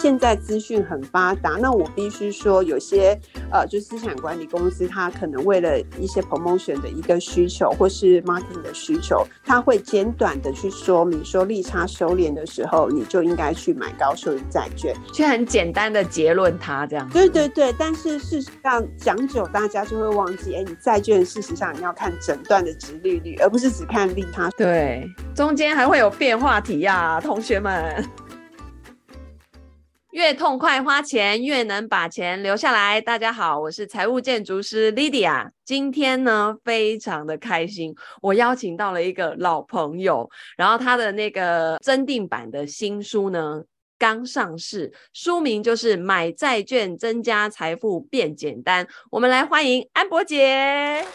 现在资讯很发达，那我必须说，有些呃，就资产管理公司，它可能为了一些 promotion 的一个需求，或是 marketing 的需求，它会简短的去说明说利差收敛的时候，你就应该去买高收益债券，却很简单的结论它这样。对对对，但是事实上讲久，大家就会忘记，哎，你债券事实上你要看整段的殖利率，而不是只看利差。对，中间还会有变化题呀、啊，同学们。越痛快花钱，越能把钱留下来。大家好，我是财务建筑师 Lydia。今天呢，非常的开心，我邀请到了一个老朋友，然后他的那个增订版的新书呢刚上市，书名就是《买债券增加财富变简单》。我们来欢迎安博姐。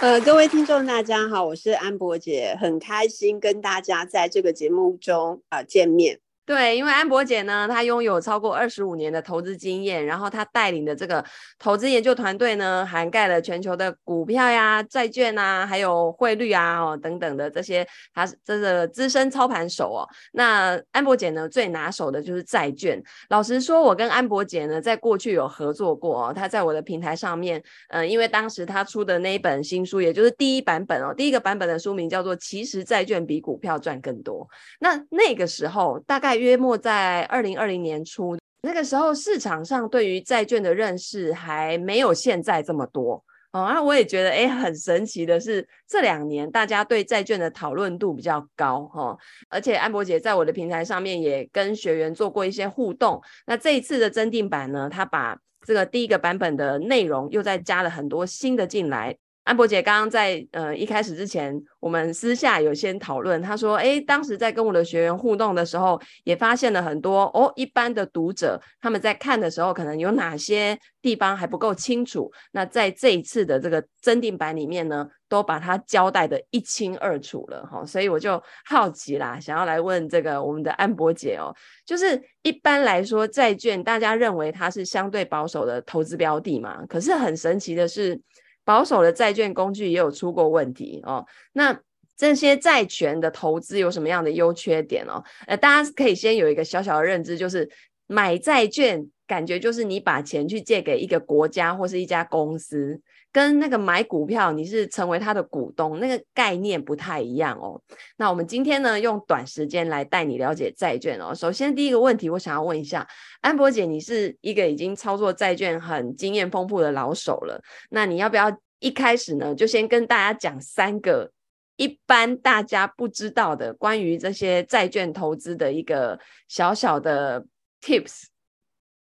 呃，各位听众大家好，我是安博姐，很开心跟大家在这个节目中啊、呃、见面。对，因为安博姐呢，她拥有超过二十五年的投资经验，然后她带领的这个投资研究团队呢，涵盖了全球的股票呀、债券啊，还有汇率啊哦等等的这些，她这个资深操盘手哦。那安博姐呢，最拿手的就是债券。老实说，我跟安博姐呢，在过去有合作过哦。她在我的平台上面，嗯、因为当时她出的那一本新书，也就是第一版本哦，第一个版本的书名叫做《其实债券比股票赚更多》。那那个时候大概。约莫在二零二零年初，那个时候市场上对于债券的认识还没有现在这么多哦。那我也觉得，哎，很神奇的是，这两年大家对债券的讨论度比较高哈、而且安博姐在我的平台上面也跟学员做过一些互动。那这一次的增订版呢，他把这个第一个版本的内容又再加了很多新的进来。安博姐刚刚在呃一开始之前，我们私下有先讨论，她说，诶，当时在跟我的学员互动的时候，也发现了很多哦，一般的读者他们在看的时候，可能有哪些地方还不够清楚。那在这一次的这个增订版里面呢，都把它交代得一清二楚了哈、所以我就好奇啦，想要来问这个我们的安博姐哦，就是一般来说债券大家认为它是相对保守的投资标的嘛，可是很神奇的是。保守的债券工具也有出过问题哦。那这些债权的投资有什么样的优缺点哦？呃，大家可以先有一个小小的认知，就是买债券感觉就是你把钱去借给一个国家或是一家公司，跟那个买股票你是成为他的股东，那个概念不太一样哦。那我们今天呢，用短时间来带你了解债券哦。首先第一个问题，我想要问一下安博姐，你是一个已经操作债券很经验丰富的老手了，那你要不要一开始呢，就先跟大家讲三个一般大家不知道的关于这些债券投资的一个小小的 tips。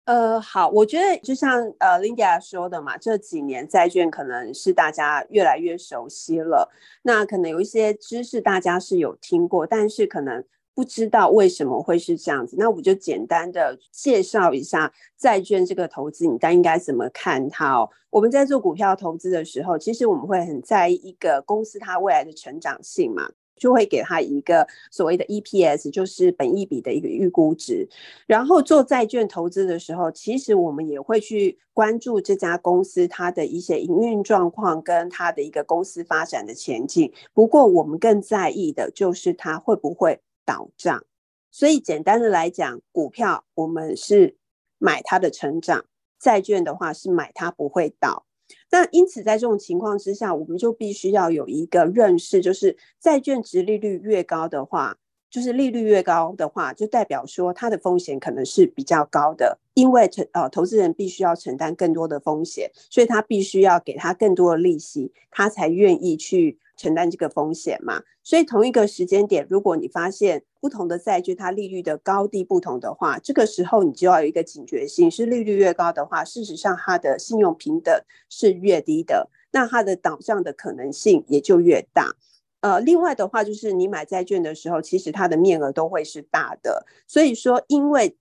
呃，好，我觉得就像呃 Linda 说的嘛，这几年债券可能是大家越来越熟悉了。那可能有一些知识大家是有听过，但是可能不知道为什么会是这样子。那我就简单的介绍一下债券这个投资，你该应该怎么看它哦。我们在做股票投资的时候，其实我们会很在意一个公司它未来的成长性嘛。就会给他一个所谓的 EPS，就是本益比的一个预估值。然后做债券投资的时候，其实我们也会去关注这家公司它的一些营运状况跟它的一个公司发展的前景。不过我们更在意的就是它会不会倒账。所以简单的来讲，股票我们是买它的成长，债券的话是买它不会倒。那因此，在这种情况之下，我们就必须要有一个认识，就是债券殖利率越高的话，就是利率越高的话，就代表说它的风险可能是比较高的，因为承呃投资人必须要承担更多的风险，所以他必须要给他更多的利息，他才愿意去。承担这个风险嘛，所以同一个时间点，如果你发现不同的债券它利率的高低不同的话，这个时候你就要有一个警觉性，是利率越高的话，事实上它的信用平等是越低的，那它的倒账的可能性也就越大。呃，另外的话就是你买债券的时候，其实它的面额都会是大的，所以说，因为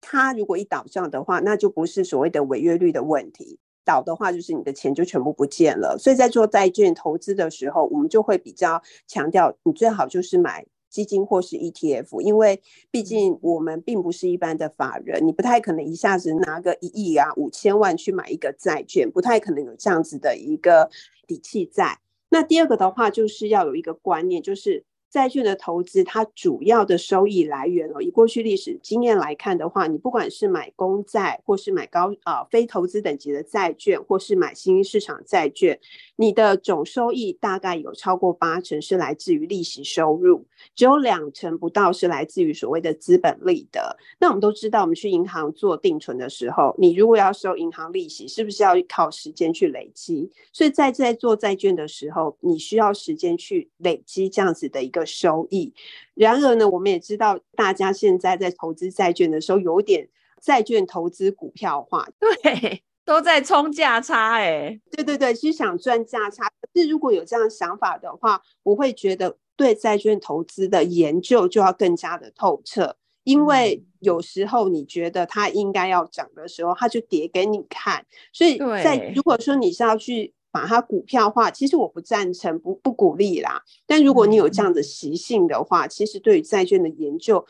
它如果一倒账的话，那就不是所谓的违约率的问题。倒的话，就是你的钱就全部不见了。所以在做债券投资的时候，我们就会比较强调，你最好就是买基金或是 ETF，因为毕竟我们并不是一般的法人，你不太可能一下子拿个一亿啊、五千万去买一个债券，不太可能有这样子的一个底气在。那第二个的话，就是要有一个观念，就是债券的投资，它主要的收益来源哦，以过去历史经验来看的话，你不管是买公债，或是买高啊、呃、非投资等级的债券，或是买新兴市场债券，你的总收益大概有超过八成是来自于利息收入，只有两成不到是来自于所谓的资本利得。那我们都知道，我们去银行做定存的时候，你如果要收银行利息，是不是要靠时间去累积？所以在在做债券的时候，你需要时间去累积这样子的一个。收益。然而呢，我们也知道，大家现在在投资债券的时候，有点债券投资股票化，对，都在冲价差，哎，对对对，是想赚价差。可是如果有这样想法的话，我会觉得对债券投资的研究就要更加的透彻，因为有时候你觉得它应该要涨的时候，它就跌给你看。所以在如果说你是要去。把它股票化，其实我不赞成，不不鼓励啦。但如果你有这样的习性的话，其实对于债券的研究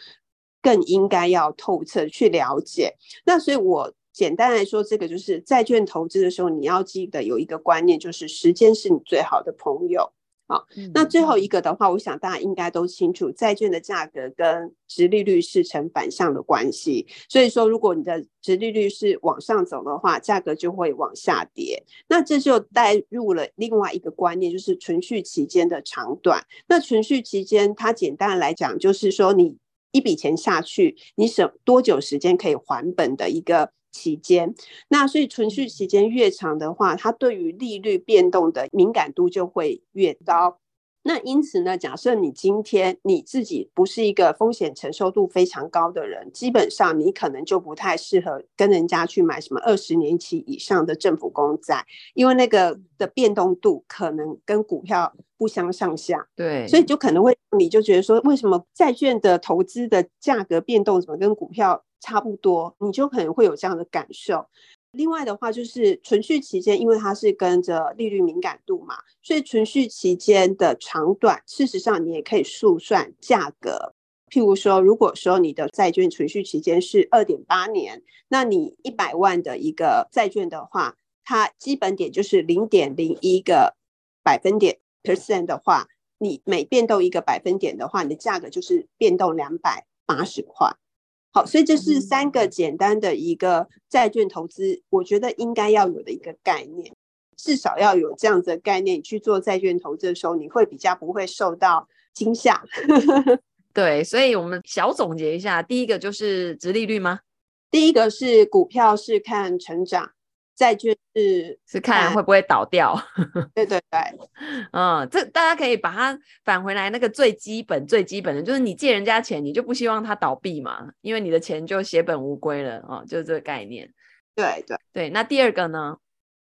更应该要透彻去了解。那所以，我简单来说，这个就是债券投资的时候，你要记得有一个观念，就是时间是你最好的朋友。好，那最后一个的话，我想大家应该都清楚，债券的价格跟殖利率是成反向的关系。所以说，如果你的殖利率是往上走的话，价格就会往下跌。那这就带入了另外一个观念，就是存续期间的长短。那存续期间，它简单来讲，就是说你一笔钱下去，你省多久时间可以还本的一个。期间，那所以存续期间越长的话，它对于利率变动的敏感度就会越高。那因此呢，假设你今天你自己不是一个风险承受度非常高的人，基本上你可能就不太适合跟人家去买什么二十年期以上的政府公债，因为那个的变动度可能跟股票不相上下。对，所以就可能会你就觉得说，为什么债券的投资的价格变动怎么跟股票差不多？你就可能会有这样的感受。另外的话，就是存续期间，因为它是跟着利率敏感度嘛，所以存续期间的长短，事实上你也可以速算价格。譬如说，如果说你的债券存续期间是二点八年，那你一百万的一个债券的话，它基本点就是零点零一个百分点 percent 的话，你每变动一个百分点的话，你的价格就是变动两百八十块。好，所以这是三个简单的一个债券投资，我觉得应该要有的一个概念，至少要有这样子的概念，你去做债券投资的时候，你会比较不会受到惊吓。对，所以我们小总结一下，第一个就是殖利率吗？第一个是股票是看成长。债券是是看会不会倒掉，对对对，嗯，这大家可以把它返回来，那个最基本最基本的就是你借人家钱，你就不希望他倒闭嘛，因为你的钱就血本无归了哦，就是这个概念。对对对，那第二个呢？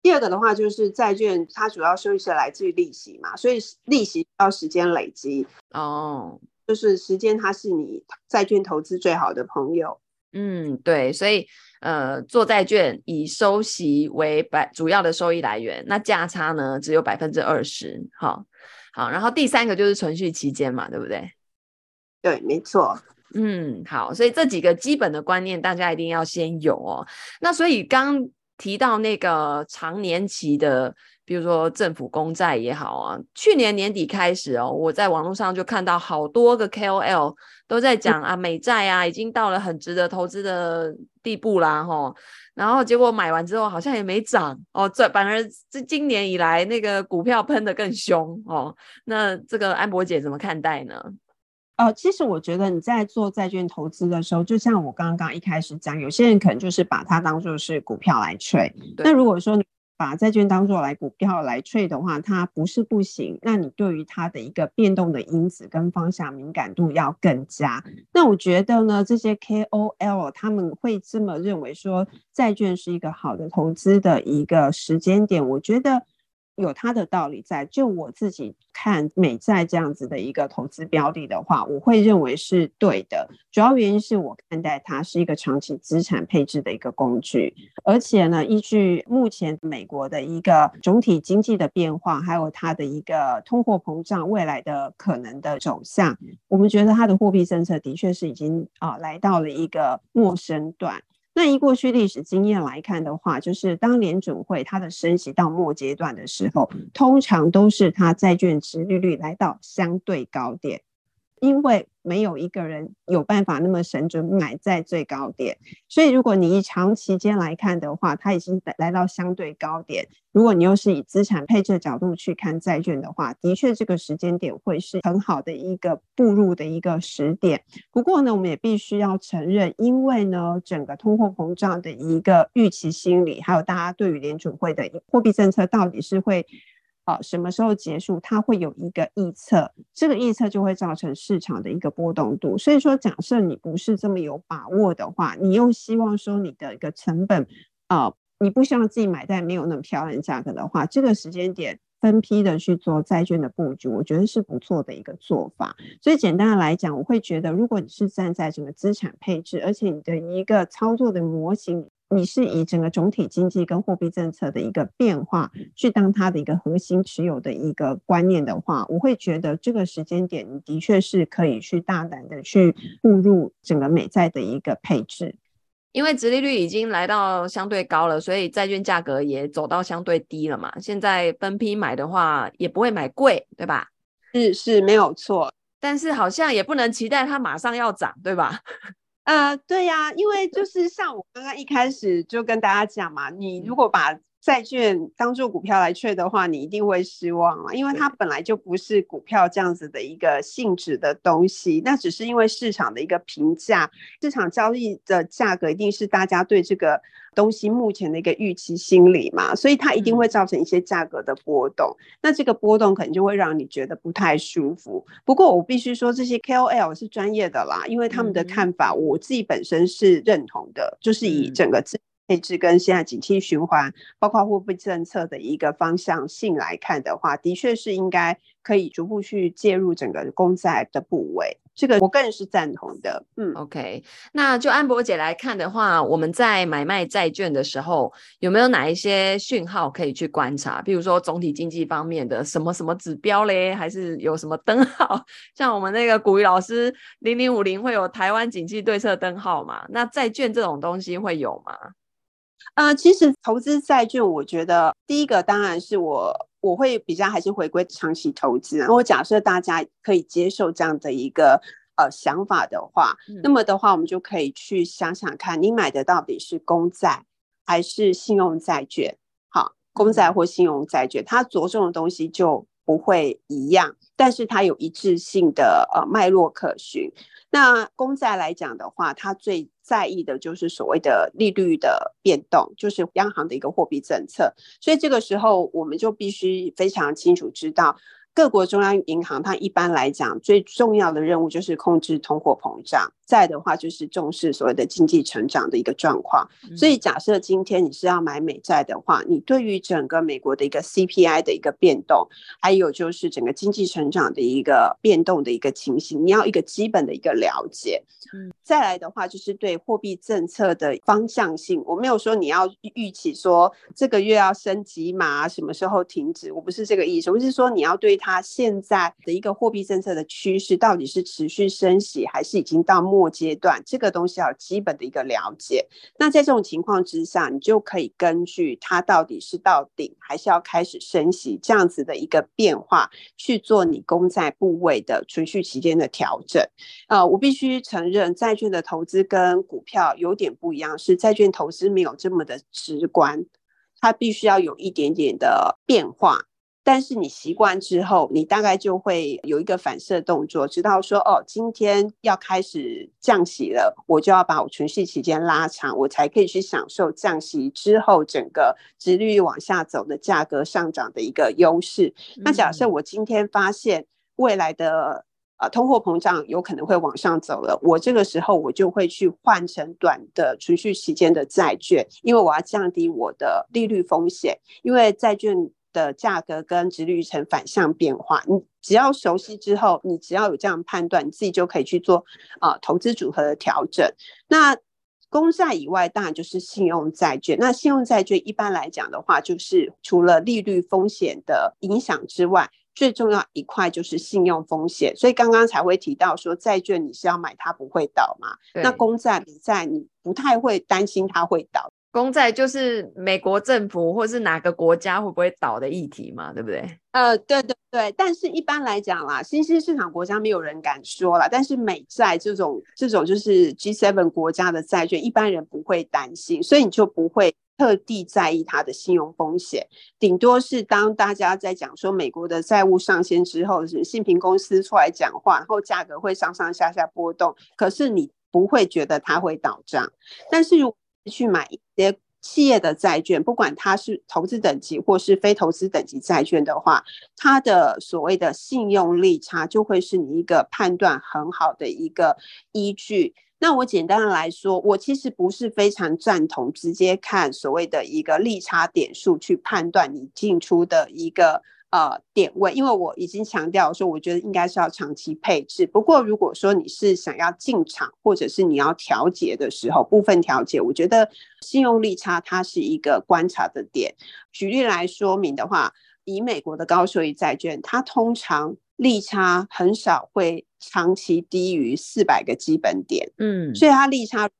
第二个的话就是债券，它主要收益是来自于利息嘛，所以利息要时间累积哦，就是时间它是你债券投资最好的朋友。嗯，对，所以呃，做债券以收息为百主要的收益来源，那价差呢只有百分之二十。好，好，然后第三个就是存续期间嘛，对不对？对，没错。嗯，好，所以这几个基本的观念大家一定要先有哦。那所以刚提到那个长年期的。比如说政府公债也好啊，去年年底开始哦，我在网络上就看到好多个 KOL 都在讲啊，美债啊已经到了很值得投资的地步啦，吼，然后结果买完之后好像也没涨哦，这反而这今年以来那个股票喷得更凶哦，那这个安博姐怎么看待呢？哦，其实我觉得你在做债券投资的时候，就像我刚刚一开始讲，有些人可能就是把它当做是股票来 trade，那如果说你把债券当做来股票来 trade 的话，它不是不行。那你对于它的一个变动的因子跟方向敏感度要更加。那我觉得呢，这些 KOL 他们会这么认为说，债券是一个好的投资的一个时间点。我觉得。有它的道理在，就我自己看美债这样子的一个投资标的的话，我会认为是对的。主要原因是我看待它是一个长期资产配置的一个工具，而且呢，依据目前美国的一个总体经济的变化，还有它的一个通货膨胀未来的可能的走向，我们觉得它的货币政策的确是已经啊来到了一个陌生段。那以过去历史经验来看的话，就是当联准会它的升息到末阶段的时候，通常都是它债券殖利率来到相对高点。因为没有一个人有办法那么神准买在最高点，所以如果你以长期间来看的话，它已经来到相对高点。如果你又是以资产配置的角度去看债券的话，的确这个时间点会是很好的一个步入的一个时点。不过呢，我们也必须要承认，因为呢，整个通货膨胀的一个预期心理，还有大家对于联储会的货币政策到底是会。啊，什么时候结束？它会有一个预测，这个预测就会造成市场的一个波动度。所以说，假设你不是这么有把握的话，你又希望说你的一个成本，啊，你不希望自己买在没有那么漂亮价格的话，这个时间点分批的去做债券的布局，我觉得是不错的一个做法。所以简单的来讲，我会觉得，如果你是站在整个资产配置，而且你的一个操作的模型。你是以整个总体经济跟货币政策的一个变化去当它的一个核心持有的一个观念的话，我会觉得这个时间点你的确是可以去大胆的去步入整个美债的一个配置，因为殖利率已经来到相对高了，所以债券价格也走到相对低了嘛。现在分批买的话也不会买贵，对吧？是是没有错，但是好像也不能期待它马上要涨，对吧？呃，对呀，因为就 是像我刚刚一开始就跟大家讲嘛，你如果把债券当做股票来 trade 的话，你一定会失望了，因为它本来就不是股票这样子的一个性质的东西，那只是因为市场的一个评价，市场交易的价格一定是大家对这个东西目前的一个预期心理嘛，所以它一定会造成一些价格的波动，那这个波动可能就会让你觉得不太舒服。不过我必须说，这些 KOL 是专业的啦，因为他们的看法我自己本身是认同的，就是以整个自配置跟现在景气循环，包括货币政策的一个方向性来看的话，的确是应该可以逐步去介入整个公债的部位。这个我个人是赞同的。嗯，OK，那就安博姐来看的话，我们在买卖债券的时候，有没有哪一些讯号可以去观察？比如说总体经济方面的什么什么指标嘞，还是有什么灯号？像我们那个古雨老师零零五零会有台湾景气对策灯号嘛？那债券这种东西会有吗？呃，其实投资债券，我觉得第一个当然是我我会比较还是回归长期投资。然后假设大家可以接受这样的一个呃想法的话，嗯，那么的话，我们就可以去想想看，你买的到底是公债还是信用债券？好，公债或信用债券，它着重的东西就不会一样，但是它有一致性的呃脉络可循。那公债来讲的话，它最在意的就是所谓的利率的变动，就是央行的一个货币政策。所以这个时候，我们就必须非常清楚知道。各国中央银行，它一般来讲最重要的任务就是控制通货膨胀，再的话就是重视所谓的经济成长的一个状况。所以假设今天你是要买美债的话，你对于整个美国的一个 CPI 的一个变动，还有就是整个经济成长的一个变动的一个情形，你要一个基本的一个了解。再来的话就是对货币政策的方向性，我没有说你要预期说这个月要升几码，什么时候停止，我不是这个意思，我是说你要对它。现在的一个货币政策的趋势到底是持续升息，还是已经到末阶段？这个东西要基本的一个了解。那在这种情况之下，你就可以根据它到底是到顶，还是要开始升息这样子的一个变化，去做你公债部位的存续期间的调整。呃，我必须承认，在券的投资跟股票有点不一样，是债券投资没有这么的直观，它必须要有一点点的变化。但是你习惯之后，你大概就会有一个反射动作，知道说哦，今天要开始降息了，我就要把我存续期间拉长，我才可以去享受降息之后整个殖利率往下走的价格上涨的一个优势。那假设我今天发现未来的啊通货膨胀有可能会往上走了，我这个时候我就会去换成短的存续期间的债券，因为我要降低我的利率风险，因为债券。的价格跟殖利率呈反向变化，你只要熟悉之后，你只要有这样判断，你自己就可以去做啊、投资组合的调整。那公债以外，当然就是信用债券。那信用债券一般来讲的话，就是除了利率风险的影响之外，最重要一块就是信用风险。所以刚刚才会提到说，债券你是要买它不会倒嘛？那公债、美债你不太会担心它会倒。公债就是美国政府或是哪个国家会不会倒的议题嘛，对不对？呃，对对对，但是一般来讲啦，新兴市场国家没有人敢说啦，但是美债这种这种就是 G7 国家的债券，一般人不会担心，所以你就不会特地在意它的信用风险。顶多是当大家在讲说美国的债务上限之后，是信评公司出来讲话，然后价格会上上下下波动，可是你不会觉得它会倒账。但是如果去买一些企业的债券，不管它是投资等级或是非投资等级债券的话，它的所谓的信用利差就会是你一个判断很好的一个依据。那我简单的来说，我其实不是非常赞同直接看所谓的一个利差点数去判断你进出的一个。呃，点位，因为我已经强调说，我觉得应该是要长期配置。不过，如果说你是想要进场，或者是你要调节的时候，部分调节，我觉得信用利差它是一个观察的点。举例来说明的话，以美国的高收益债券，它通常利差很少会长期低于四百个基本点，嗯，所以它利差。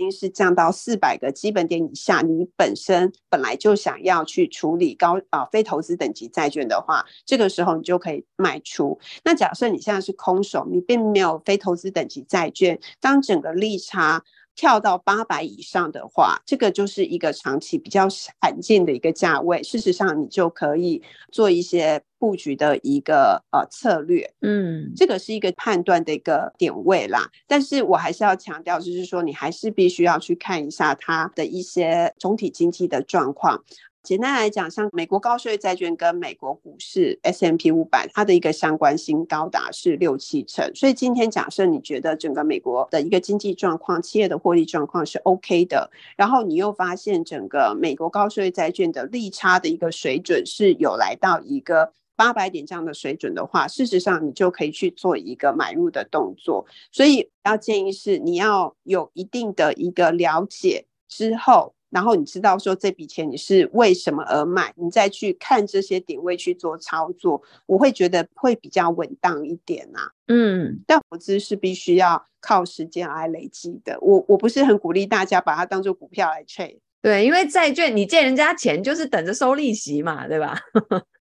已经是降到四百个基本点以下，你本身本来就想要去处理高啊、呃、非投资等级债券的话，这个时候你就可以卖出。那假设你现在是空手，你并没有非投资等级债券，当整个利差。跳到八百以上的话，这个就是一个长期比较罕见的一个价位。事实上，你就可以做一些布局的一个呃策略。嗯，这个是一个判断的一个点位啦。但是我还是要强调，就是说你还是必须要去看一下它的一些总体经济的状况。简单来讲，像美国高收益债券跟美国股市 S M P 五百，它的一个相关性高达是六七成。所以今天假设你觉得整个美国的一个经济状况、企业的获利状况是 OK 的，然后你又发现整个美国高收益债券的利差的一个水准是有来到一个八百点这样的水准的话，事实上你就可以去做一个买入的动作。所以要建议是你要有一定的一个了解之后。然后你知道说这笔钱你是为什么而买，你再去看这些点位去做操作，我会觉得会比较稳当一点呐、啊。嗯，但投资是必须要靠时间来累积的。我我不是很鼓励大家把它当做股票来 trade。对，因为债券你借人家钱就是等着收利息嘛，对吧？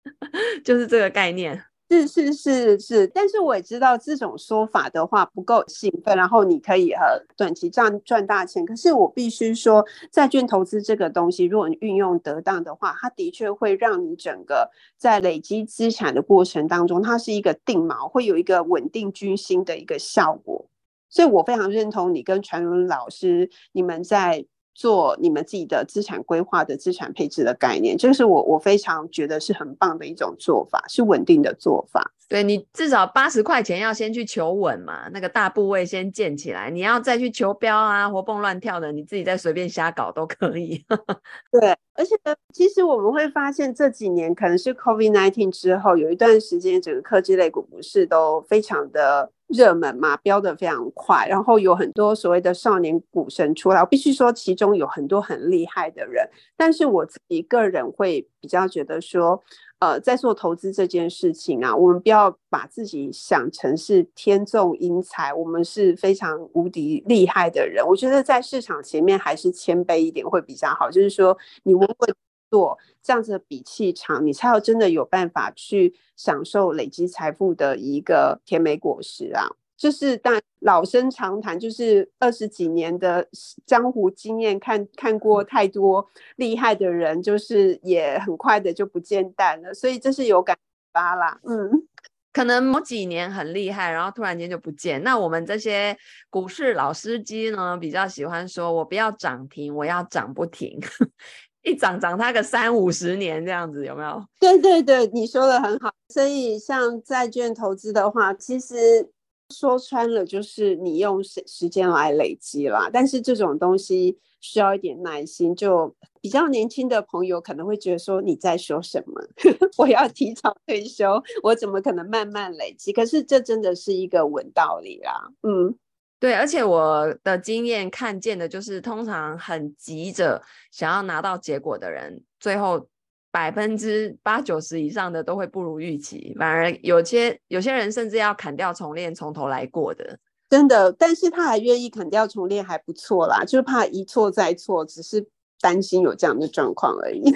就是这个概念。是是是是，但是我也知道这种说法的话不够兴奋，然后你可以呃短期赚赚大钱。可是我必须说，债券投资这个东西，如果你运用得当的话，它的确会让你整个在累积资产的过程当中，它是一个定锚，会有一个稳定军心的一个效果。所以我非常认同你跟传伦老师你们在。做你们自己的资产规划的资产配置的概念，这是我我非常觉得是很棒的一种做法，是稳定的做法。对，你至少八十块钱要先去求稳嘛，那个大部位先建起来，你要再去求标啊，活蹦乱跳的，你自己再随便瞎搞都可以。对，而且其实我们会发现这几年可能是 COVID nineteen 之后，有一段时间整个科技类股不是都非常的。热门嘛，飙得非常快，然后有很多所谓的少年股神出来。我必须说，其中有很多很厉害的人，但是我自己个人会比较觉得说，呃，在做投资这件事情啊，我们不要把自己想成是天纵英才，我们是非常无敌厉害的人。我觉得在市场前面还是谦卑一点会比较好，就是说你稳稳。做这样子的比气场，你才有真的有办法去享受累积财富的一个甜美果实啊！就是但老生常谈，就是二十几年的江湖经验，看看过太多厉害的人，就是也很快的就不见淡了。所以这是有感发啦，嗯，可能某几年很厉害，然后突然间就不见。那我们这些股市老司机呢，比较喜欢说，我不要涨停，我要涨不停。一涨涨它个三五十年这样子有没有？对对对，你说的很好。所以像债券投资的话，其实说穿了就是你用时时间来累积啦。但是这种东西需要一点耐心。就比较年轻的朋友可能会觉得说，你在说什么？我要提早退休，我怎么可能慢慢累积？可是这真的是一个稳道理啦。嗯。对，而且我的经验看见的就是，通常很急着想要拿到结果的人，最后百分之八九十以上的都会不如预期，反而有些有些人甚至要砍掉重练，从头来过的，真的。但是他还愿意砍掉重练，还不错啦，就是怕一错再错，只是担心有这样的状况而已。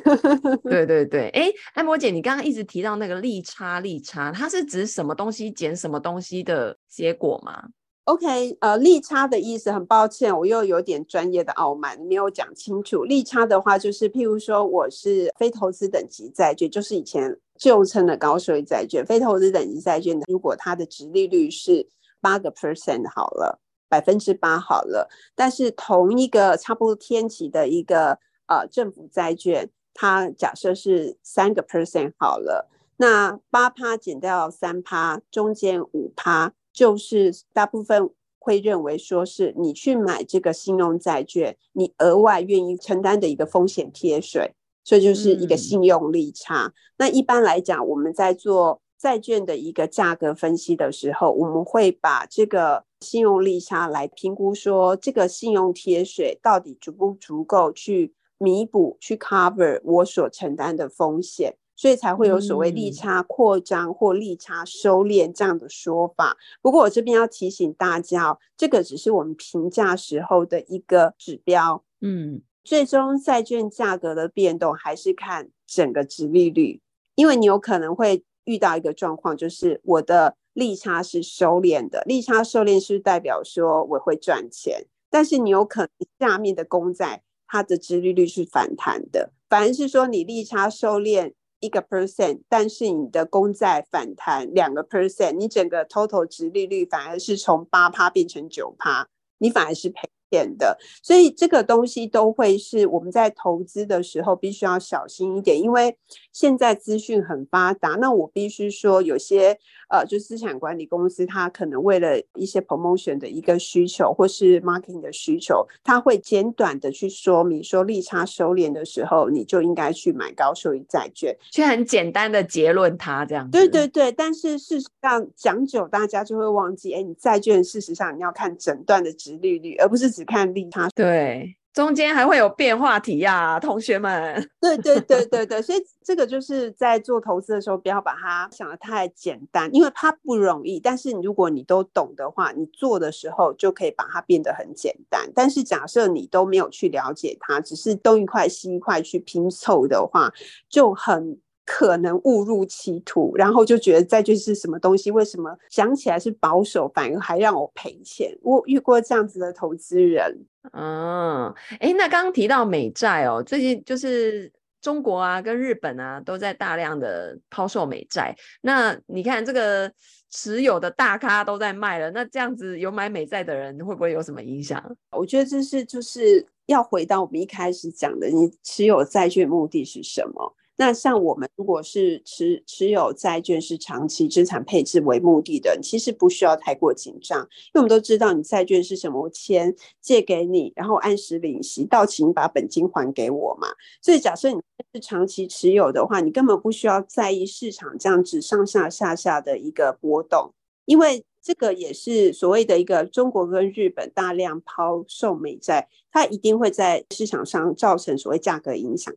对 对对，哎，艾摩姐，你刚刚一直提到那个利差利差，它是指什么东西减什么东西的结果吗？OK，呃，利差的意思，很抱歉，我又有点专业的傲慢，没有讲清楚。利差的话，就是譬如说，我是非投资等级债券，就是以前旧称的高收益债券，非投资等级债券，如果它的殖利率是八个 percent 好了。百分之八好了，但是同一个差不多天期的一个呃政府债券，它假设是三个 percent 好了，那八趴减掉三趴，中间五趴，就是大部分会认为说是你去买这个信用债券，你额外愿意承担的一个风险贴水，所以就是一个信用利差。嗯、那一般来讲，我们在做债券的一个价格分析的时候，我们会把这个。信用利差来评估，说这个信用贴水到底足不足够去弥补、去 cover 我所承担的风险，所以才会有所谓利差扩张或利差收敛这样的说法。不过我这边要提醒大家，这个只是我们评价时候的一个指标。嗯，最终债券价格的变动还是看整个殖利率，因为你有可能会遇到一个状况，就是我的。利差是收敛的，利差收敛是代表说我会赚钱，但是你有可能下面的公债它的殖利率是反弹的，反而是说你利差收敛一个 percent，但是你的公债反弹两个 percent，你整个 total 值利率反而是从八趴变成九趴，你反而是赔。的，所以这个东西都会是我们在投资的时候必须要小心一点，因为现在资讯很发达。那我必须说，有些呃，就资产管理公司，它可能为了一些 promotion 的一个需求，或是 marketing 的需求，它会简短的去说明说，利差收敛的时候，你就应该去买高收益债券，去很简单的结论它这样。对对对，但是事实上讲久，大家就会忘记，哎，你债券事实上你要看整段的殖利率，而不是只。看利他，对，中间还会有变化题呀，同学们。对对对对对，所以这个就是在做投资的时候，不要把它想的太简单，因为它不容易。但是如果你都懂的话，你做的时候就可以把它变得很简单。但是假设你都没有去了解它，只是东一块西一块去拼凑的话，就很。可能误入歧途，然后就觉得债券是什么东西？为什么想起来是保守，反而还让我赔钱？我遇过这样子的投资人。嗯，哎，那刚刚提到美债哦，最近就是中国啊跟日本啊都在大量的抛售美债。那你看这个持有的大咖都在卖了，那这样子有买美债的人会不会有什么影响？我觉得这是就是要回到我们一开始讲的，你持有债券目的是什么？那像我们如果是持持有债券是长期资产配置为目的的，其实不需要太过紧张，因为我们都知道你债券是什么，我钱借给你，然后按时领息，到期你把本金还给我嘛。所以假设你是长期持有的话，你根本不需要在意市场这样子上上下下的一个波动，因为这个也是所谓的一个中国跟日本大量抛售美债，它一定会在市场上造成所谓价格影响。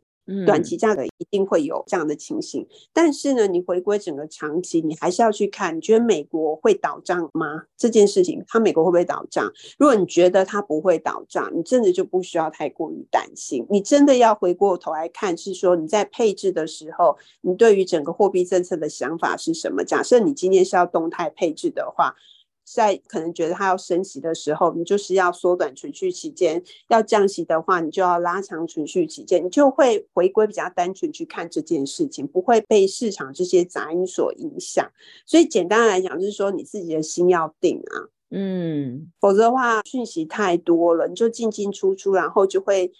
短期价格一定会有这样的情形，嗯、但是呢，你回归整个长期，你还是要去看，你觉得美国会倒账吗？这件事情，它美国会不会倒账？如果你觉得它不会倒账，你真的就不需要太过于担心。你真的要回过头来看，是说你在配置的时候，你对于整个货币政策的想法是什么？假设你今天是要动态配置的话。在可能觉得它要升息的时候，你就是要缩短存续期间；要降息的话，你就要拉长存续期间。你就会回归比较单纯去看这件事情，不会被市场这些杂音所影响。所以简单来讲，就是说你自己的心要定啊，嗯，否则的话讯息太多了，你就进进出出，然后就会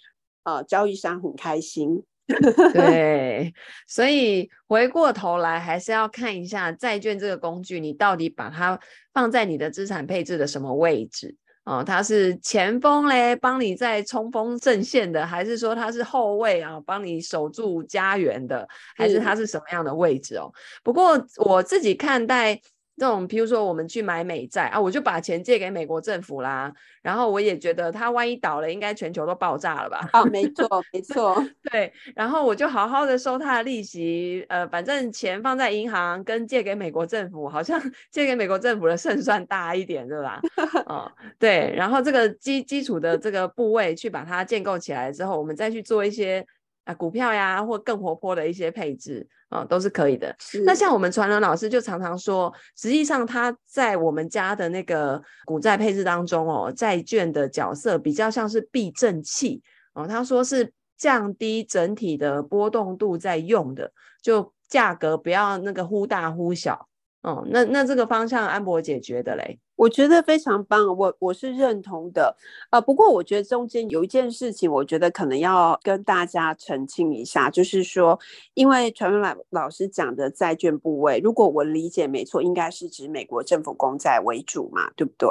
呃交易商很开心。对，所以回过头来还是要看一下债券这个工具，你到底把它放在你的资产配置的什么位置哦？它是前锋嘞，帮你在冲锋阵线的，还是说它是后卫啊，帮你守住家园的，还是它是什么样的位置哦？不过我自己看待这种，譬如说我们去买美债啊，我就把钱借给美国政府啦，然后我也觉得它万一倒了，应该全球都爆炸了吧？啊，没错，没错，对，然后我就好好的收它的利息，呃，反正钱放在银行跟借给美国政府，好像 借给美国政府的胜算大一点，对吧？哦，对，然后这个基基础的这个部位去把它建构起来之后，我们再去做一些。啊，股票呀，或更活泼的一些配置啊，都是可以的。那像我们传伦老师就常常说，实际上他在我们家的那个股债配置当中哦，债券的角色比较像是避震器哦。他说是降低整体的波动度在用的，就价格不要那个忽大忽小。哦，那那这个方向安博姐觉得嘞？我觉得非常棒，我我是认同的。呃，不过我觉得中间有一件事情，我觉得可能要跟大家澄清一下，就是说，因为传文老老师讲的债券部位，如果我理解没错，应该是指美国政府公债为主嘛，对不对？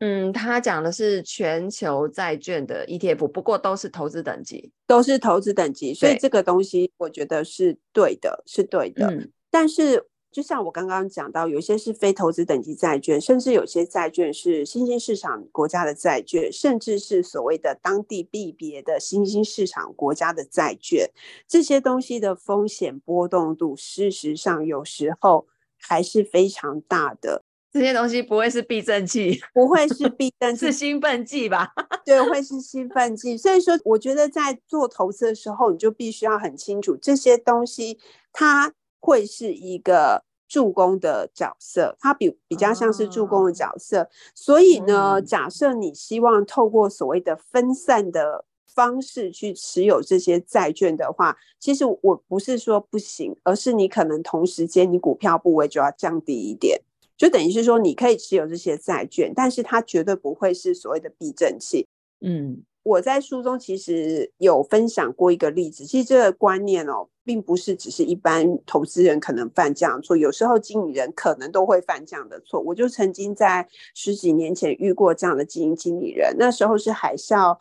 嗯，他讲的是全球债券的 ETF，不过都是投资等级，都是投资等级，所以这个东西我觉得是对的，是对的。嗯，但是。就像我刚刚讲到，有些是非投资等级债券，甚至有些债券是新兴市场国家的债券，甚至是所谓的当地币别的新兴市场国家的债券。这些东西的风险波动度，事实上有时候还是非常大的。这些东西不会是避震器，不会是避震器，是兴奋剂吧？对，会是兴奋剂。所以说，我觉得在做投资的时候，你就必须要很清楚这些东西它。会是一个助攻的角色，它比比较像是助攻的角色。哦、所以呢，嗯、假设你希望透过所谓的分散的方式去持有这些债券的话，其实我不是说不行，而是你可能同时间你股票部位就要降低一点，就等于是说你可以持有这些债券，但是它绝对不会是所谓的避震器。嗯。我在书中其实有分享过一个例子，其实这个观念哦，并不是只是一般投资人可能犯这样错，有时候经理人可能都会犯这样的错。我就曾经在十几年前遇过这样的基金经理人，那时候是海啸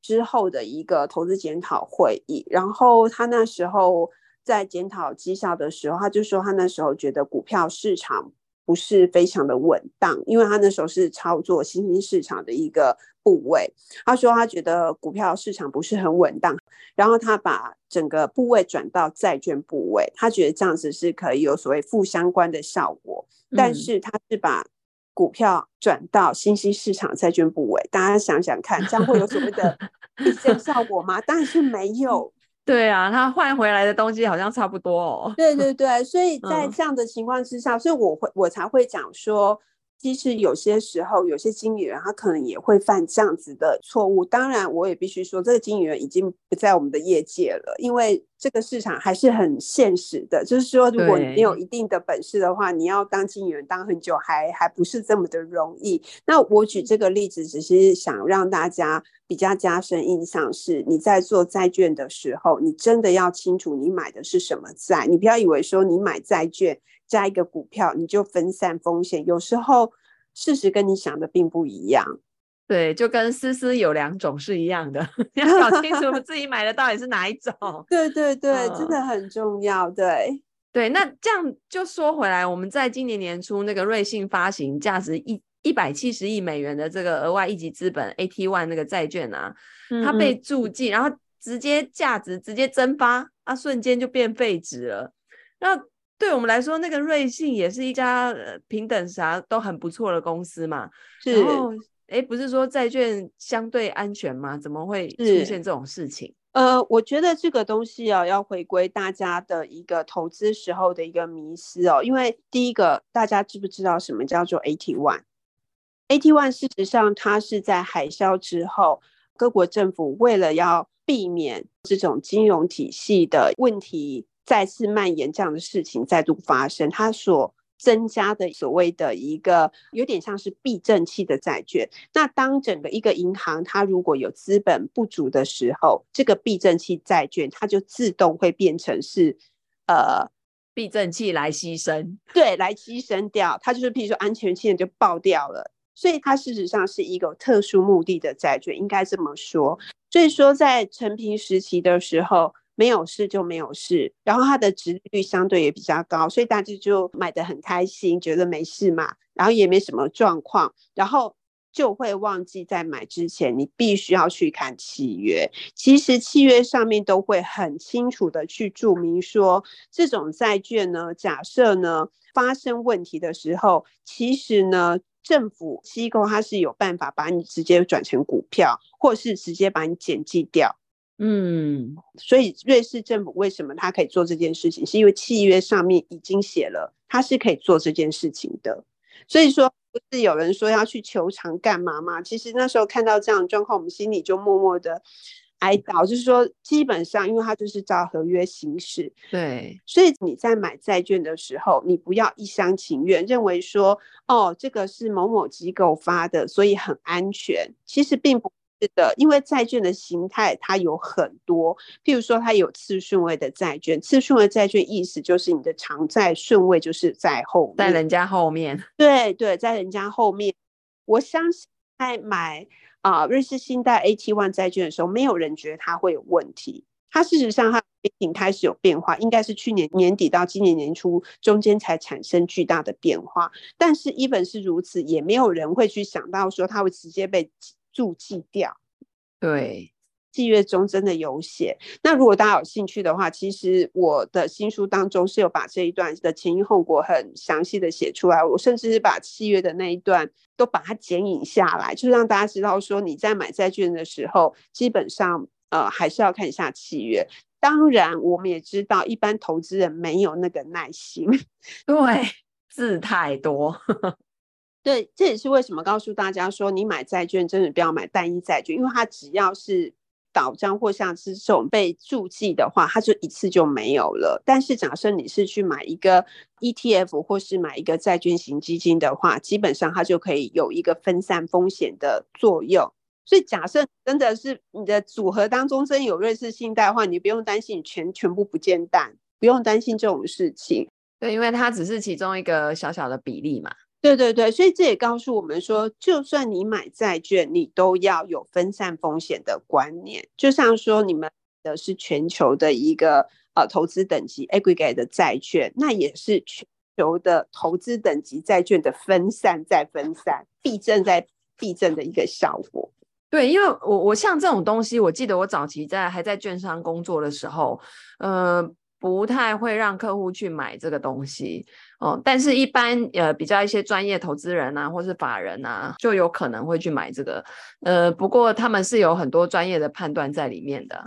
之后的一个投资检讨会议，然后他那时候在检讨绩效的时候，他就说他那时候觉得股票市场不是非常的稳当，因为他那时候是操作新兴市场的一个。部位，他说他觉得股票市场不是很稳当，然后他把整个部位转到债券部位，他觉得这样子是可以有所谓负相关的效果。但是他是把股票转到新兴市场债券部位，大家想想看，这样会有所谓的 避震效果吗？当然是没有。对啊，他换回来的东西好像差不多哦。对对对，所以在这样的情况之下，所以我会我才会讲说。其实有些时候，有些经理人他可能也会犯这样子的错误。当然，我也必须说，这个经理人已经不在我们的业界了，因为这个市场还是很现实的。就是说，如果你没有一定的本事的话，你要当经理人当很久，还还不是这么的容易。那我举这个例子，只是想让大家比较加深印象，是你在做债券的时候，你真的要清楚你买的是什么债，你不要以为说你买债券。加一个股票，你就分散风险。有时候事实跟你想的并不一样。对，就跟思思有两种是一样的，你 要搞清楚自己买的到底是哪一种。对对对，嗯、真的很重要。对对，那这样就说回来，我们在今年年初那个瑞信发行价值一一百七十亿美元的这个额外一级资本 AT One 那个债券啊，嗯嗯它被注记，然后直接价值直接蒸发，啊，瞬间就变废纸了。那对我们来说，那个瑞信也是一家平等啥都很不错的公司嘛。是，然后诶，不是说债券相对安全吗？怎么会出现这种事情？呃，我觉得这个东西啊，要回归大家的一个投资时候的一个迷思哦。因为第一个，大家知不知道什么叫做 AT One？AT One 事实上，它是在海啸之后，各国政府为了要避免这种金融体系的问题。再次蔓延这样的事情再度发生，它所增加的所谓的一个有点像是避震器的债券。那当整个一个银行它如果有资本不足的时候，这个避震器债券它就自动会变成是呃避震器来牺牲，对，来牺牲掉。它就是譬如说安全性就爆掉了，所以它事实上是一个特殊目的的债券，应该这么说。所以说在陈平时期的时候。没有事就没有事，然后它的殖率相对也比较高，所以大家就买得很开心，觉得没事嘛，然后也没什么状况，然后就会忘记在买之前，你必须要去看契约。其实契约上面都会很清楚的去注明说，这种债券呢，假设呢发生问题的时候，其实呢。政府机构它是有办法把你直接转成股票，或是直接把你减记掉。嗯，所以瑞士政府为什么他可以做这件事情，是因为契约上面已经写了，他是可以做这件事情的。所以说，不是有人说要去求偿干嘛嘛？其实那时候看到这样的状况，我们心里就默默的。哀悼，就是说，基本上，因为它就是照合约行事，对，所以你在买债券的时候，你不要一厢情愿认为说，哦，这个是某某机构发的，所以很安全。其实并不是的，因为债券的形态它有很多，譬如说，它有次顺位的债券，次顺位债券意思就是你的偿债顺位就是在后面，在人家后面，对对，在人家后面。我相信在买。啊，瑞士信贷 AT One 债券的时候，没有人觉得它会有问题。它事实上它已经开始有变化，应该是去年年底到今年年初中间才产生巨大的变化。但是，even 是如此，也没有人会去想到说它会直接被注记掉。对。契约中真的有写。那如果大家有兴趣的话，其实我的新书当中是有把这一段的前因后果很详细的写出来。我甚至是把契约的那一段都把它剪影下来，就让大家知道说你在买债券的时候，基本上呃还是要看一下契约。当然，我们也知道一般投资人没有那个耐心，对，字太多。对，这也是为什么告诉大家说，你买债券真的不要买单一债券，因为它只要是。倒账或像是这种被注记的话，它就一次就没有了。但是假设你是去买一个 ETF 或是买一个债券型基金的话，基本上它就可以有一个分散风险的作用。所以假设真的是你的组合当中真有瑞士信贷的话，你不用担心你全全部不见蛋，不用担心这种事情。对，因为它只是其中一个小小的比例嘛。对对对，所以这也告诉我们说，就算你买债券，你都要有分散风险的观念。就像说，你们的是全球的一个呃投资等级 aggregate 的债券，那也是全球的投资等级债券的分散再分散，避震再避震的一个效果。对，因为我我像这种东西，我记得我早期在还在券商工作的时候，呃。不太会让客户去买这个东西哦，但是一般呃比较一些专业投资人啊，或是法人啊，就有可能会去买这个。呃，不过他们是有很多专业的判断在里面的。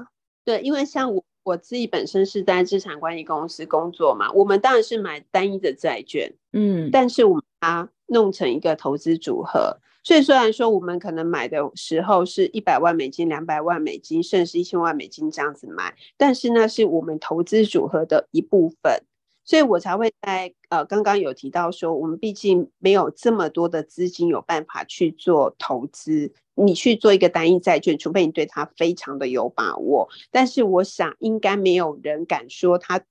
对，因为像我我自己本身是在资产管理公司工作嘛，我们当然是买单一的债券，嗯，但是我们把它弄成一个投资组合。所以虽然说我们可能买的时候是一百万美金、两百万美金，甚至是一千万美金这样子买，但是那是我们投资组合的一部分，所以我才会在呃刚刚有提到说，我们毕竟没有这么多的资金有办法去做投资，你去做一个单一债券，除非你对它非常的有把握，但是我想应该没有人敢说他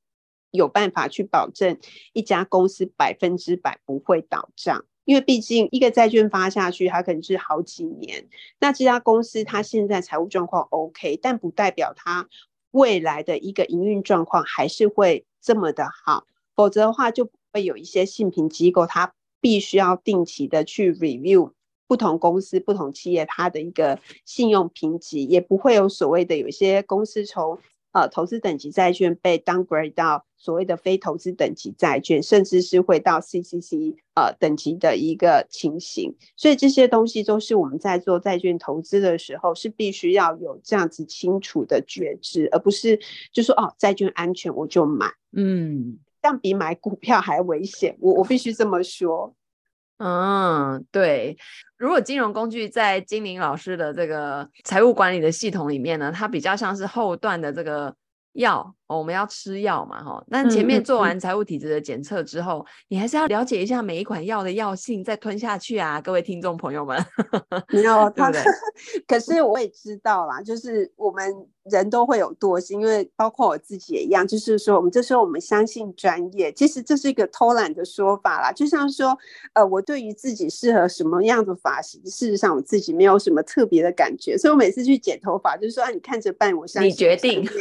有办法去保证一家公司百分之百不会倒账。因为毕竟一个债券发下去，它可能是好几年。那这家公司它现在财务状况 OK，但不代表它未来的一个营运状况还是会这么的好。否则的话，就不会有一些信评机构，它必须要定期的去 review 不同公司、不同企业它的一个信用评级，也不会有所谓的有些公司从。呃，投资等级债券被 downgrade 到所谓的非投资等级债券，甚至是会到 CCC 呃等级的一个情形。所以这些东西都是我们在做债券投资的时候，是必须要有这样子清楚的觉知，而不是就说哦，债券安全我就买，嗯，这样比买股票还危险。我我必须这么说。嗯，对。如果金融工具在金玲老师的这个财务管理的系统里面呢，它比较像是后段的这个药哦，我们要吃药嘛，哈。那前面做完财务体质的检测之后，嗯嗯嗯，你还是要了解一下每一款药的药性，再吞下去啊，各位听众朋友们。没有他，可是我也知道啦，就是我们。人都会有惰性，因为包括我自己也一样，就是说，我们这时候我们相信专业，其实这是一个偷懒的说法啦。就像说，呃，我对于自己适合什么样的发型，事实上我自己没有什么特别的感觉，所以我每次去剪头发，就是说，啊，你看着办，我相信你决定。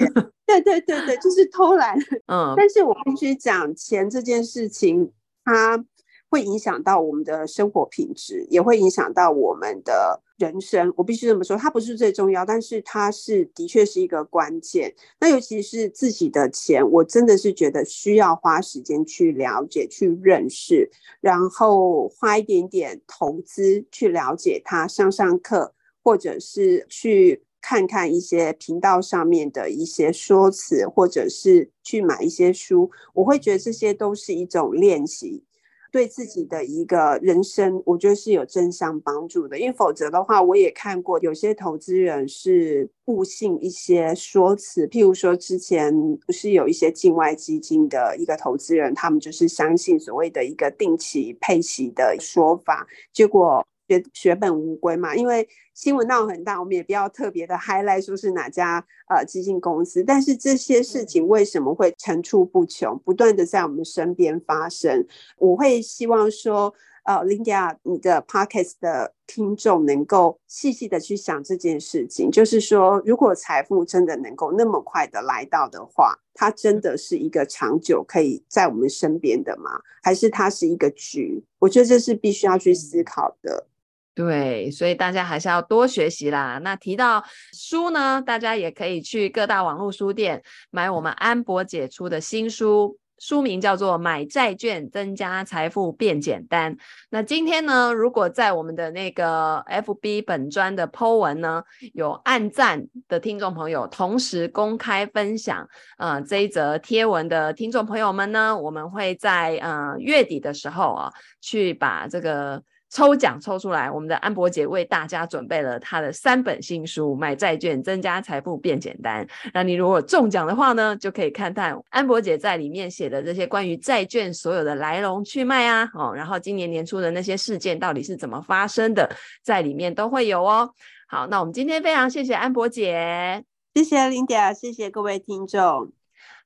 对对对对，就是偷懒。嗯，但是我必须讲，钱这件事情，它会影响到我们的生活品质，也会影响到我们的。人生，我必须这么说，它不是最重要，但是它是的确是一个关键。那尤其是自己的钱，我真的是觉得需要花时间去了解、去认识，然后花一点点投资去了解它，上上课，或者是去看看一些频道上面的一些说辞，或者是去买一些书，我会觉得这些都是一种练习。对自己的一个人生，我觉得是有正向帮助的。因为否则的话，我也看过有些投资人是误信一些说辞，譬如说之前不是有一些境外基金的一个投资人，他们就是相信所谓的一个定期配息的说法，结果。血血本无归嘛，因为新闻闹很大，我们也不要特别的 highlight 说是哪家呃基金公司，但是这些事情为什么会层出不穷，不断的在我们身边发生？我会希望说，呃，Linda，你的 podcast 的听众能够细细的去想这件事情，就是说，如果财富真的能够那么快的来到的话，它真的是一个长久可以在我们身边的吗？还是它是一个局？我觉得这是必须要去思考的。对，所以大家还是要多学习啦。那提到书呢，大家也可以去各大网络书店买我们安博姐出的新书，书名叫做《买债券增加财富变简单》。那今天呢，如果在我们的那个 FB 本专的 Po 文呢，有按赞的听众朋友，同时公开分享呃这一则贴文的听众朋友们呢，我们会在呃月底的时候啊，去把这个。抽奖抽出来，我们的安博姐为大家准备了她的三本新书《买债券增加财富变简单》。那你如果中奖的话呢，就可以看看安博姐在里面写的这些关于债券所有的来龙去脉啊，哦，然后今年年初的那些事件到底是怎么发生的，在里面都会有哦。好，那我们今天非常谢谢安博姐，谢谢 Linda，谢谢各位听众。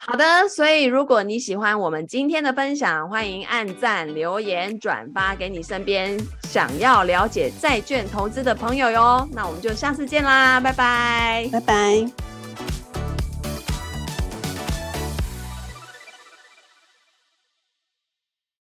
好的，所以如果你喜欢我们今天的分享，欢迎按赞、留言、转发给你身边想要了解债券投资的朋友哟。那我们就下次见啦，拜拜，拜拜。